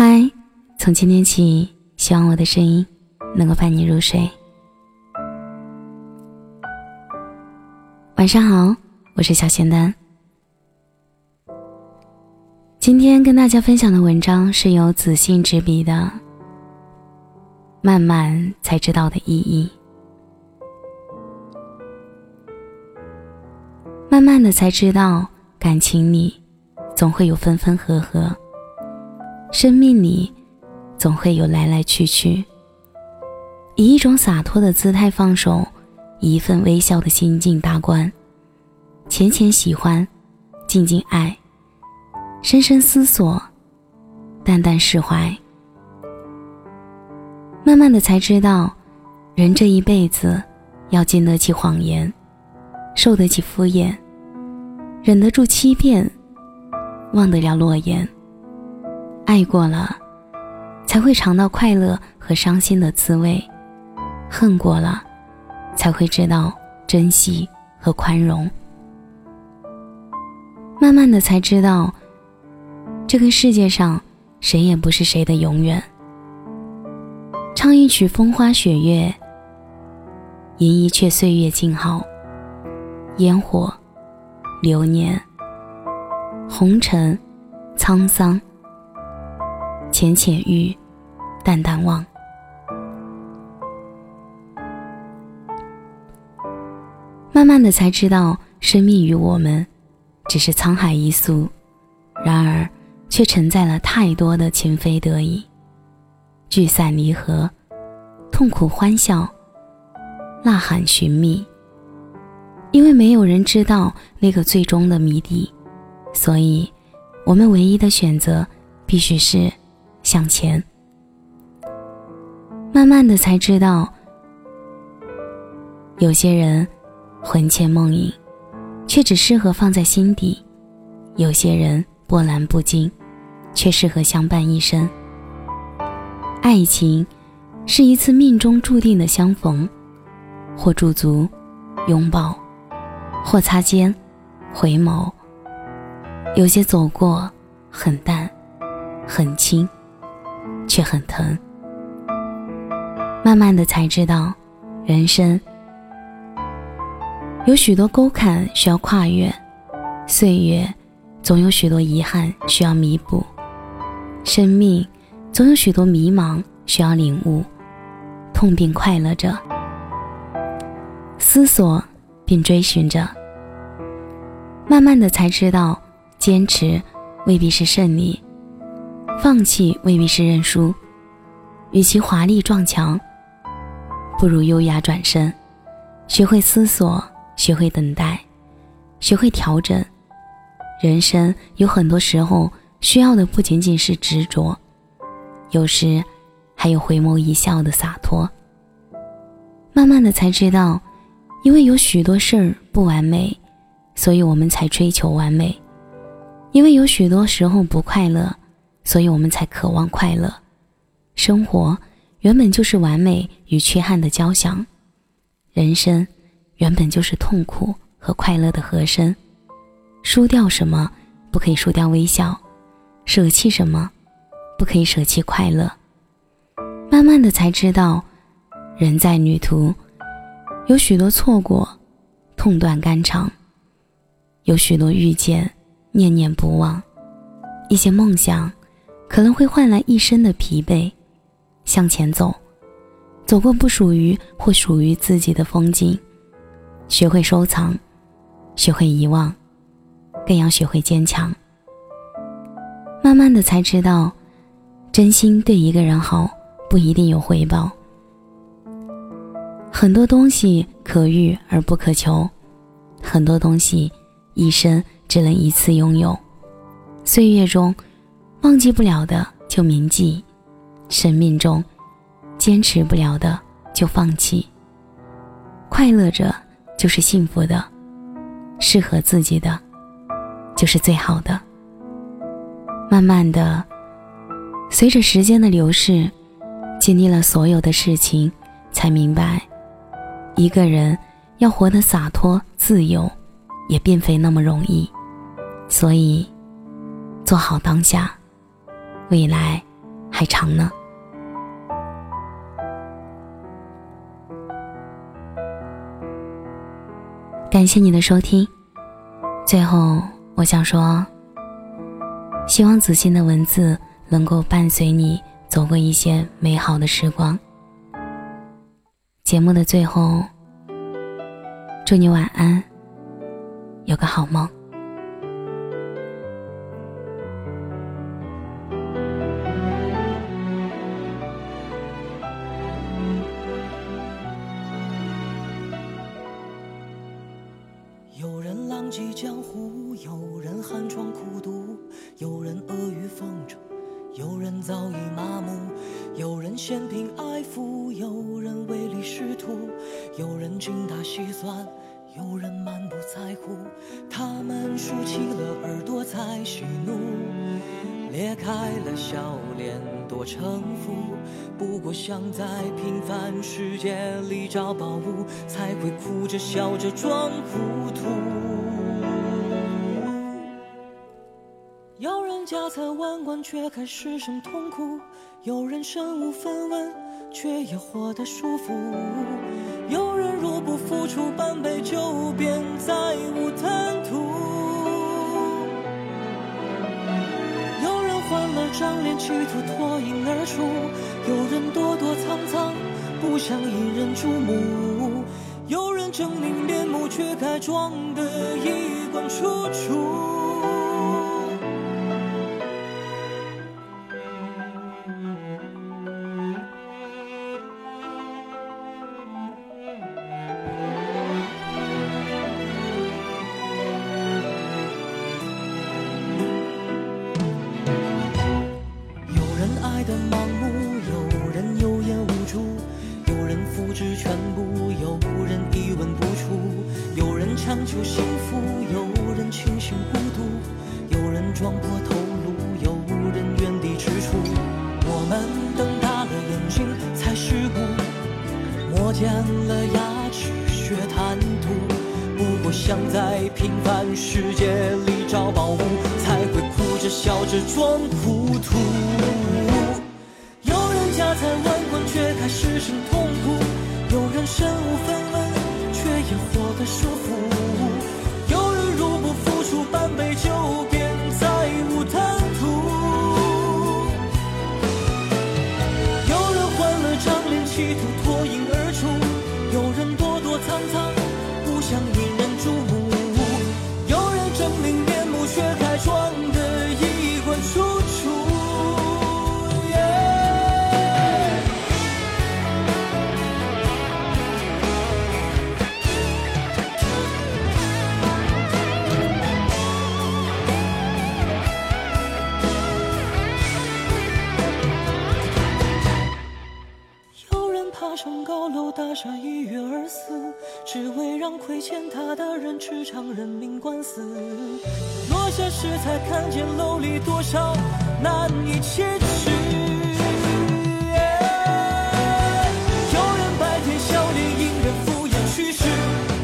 嗨，从今天起，希望我的声音能够伴你入睡。晚上好，我是小仙丹。今天跟大家分享的文章是由子信执笔的《慢慢才知道的意义》，慢慢的才知道，感情里总会有分分合合。生命里，总会有来来去去。以一种洒脱的姿态放手，以一份微笑的心境达观。浅浅喜欢，静静爱，深深思索，淡淡释怀。慢慢的才知道，人这一辈子，要经得起谎言，受得起敷衍，忍得住欺骗，忘得了诺言。爱过了，才会尝到快乐和伤心的滋味；恨过了，才会知道珍惜和宽容。慢慢的才知道，这个世界上谁也不是谁的永远。唱一曲风花雪月，吟一阙岁月静好。烟火，流年，红尘，沧桑。浅浅遇，淡淡忘。慢慢的才知道，生命与我们只是沧海一粟，然而却承载了太多的情非得已，聚散离合，痛苦欢笑，呐喊寻觅。因为没有人知道那个最终的谜底，所以，我们唯一的选择必须是。向前，慢慢的才知道，有些人魂牵梦萦，却只适合放在心底；有些人波澜不惊，却适合相伴一生。爱情是一次命中注定的相逢，或驻足拥抱，或擦肩回眸。有些走过很淡，很轻。却很疼。慢慢的才知道，人生有许多沟坎需要跨越，岁月总有许多遗憾需要弥补，生命总有许多迷茫需要领悟，痛并快乐着，思索并追寻着。慢慢的才知道，坚持未必是胜利。放弃未必是认输，与其华丽撞墙，不如优雅转身。学会思索，学会等待，学会调整。人生有很多时候需要的不仅仅是执着，有时还有回眸一笑的洒脱。慢慢的才知道，因为有许多事儿不完美，所以我们才追求完美；因为有许多时候不快乐。所以我们才渴望快乐。生活原本就是完美与缺憾的交响，人生原本就是痛苦和快乐的和声。输掉什么，不可以输掉微笑；舍弃什么，不可以舍弃快乐。慢慢的才知道，人在旅途，有许多错过，痛断肝肠；有许多遇见，念念不忘；一些梦想。可能会换来一生的疲惫，向前走，走过不属于或属于自己的风景，学会收藏，学会遗忘，更要学会坚强。慢慢的才知道，真心对一个人好不一定有回报。很多东西可遇而不可求，很多东西一生只能一次拥有，岁月中。忘记不了的就铭记，生命中坚持不了的就放弃。快乐着就是幸福的，适合自己的就是最好的。慢慢的，随着时间的流逝，经历了所有的事情，才明白，一个人要活得洒脱自由，也并非那么容易。所以，做好当下。未来还长呢。感谢你的收听。最后，我想说，希望子欣的文字能够伴随你走过一些美好的时光。节目的最后，祝你晚安，有个好梦。浪迹江湖，有人寒窗苦读，有人阿谀奉承，有人早已麻木，有人嫌贫爱富，有人唯利是图，有人精打细算，有人满不在乎。他们竖起了耳朵在喜怒，裂开了笑脸多城府。不过想在平凡世界里找宝物，才会哭着笑着装糊涂。家财万贯却还失声痛哭，有人身无分文却也活得舒服，有人入不敷出半杯酒便再无贪图，有人换了张脸企图脱颖而出，有人躲躲藏藏不想引人注目，有人狰狞面目却该装得衣冠楚楚。强求幸福，有人清醒孤独，有人撞破头颅，有人原地踟蹰。我们瞪大了眼睛才世故，磨尖了牙齿学贪图。不过想在平凡世界里找宝物，才会哭着笑着装糊涂。有人家财万贯却还失声痛的束缚大厦一跃而死，只为让亏欠他的人吃场人命官司。落下时才看见楼里多少难以启齿。有人白天笑脸迎人敷衍去世，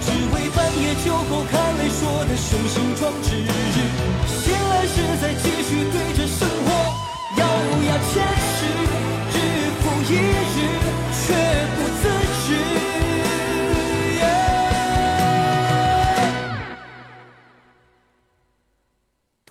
只为半夜酒后看泪说的雄心壮志。醒来时再继续对着生活咬牙切齿，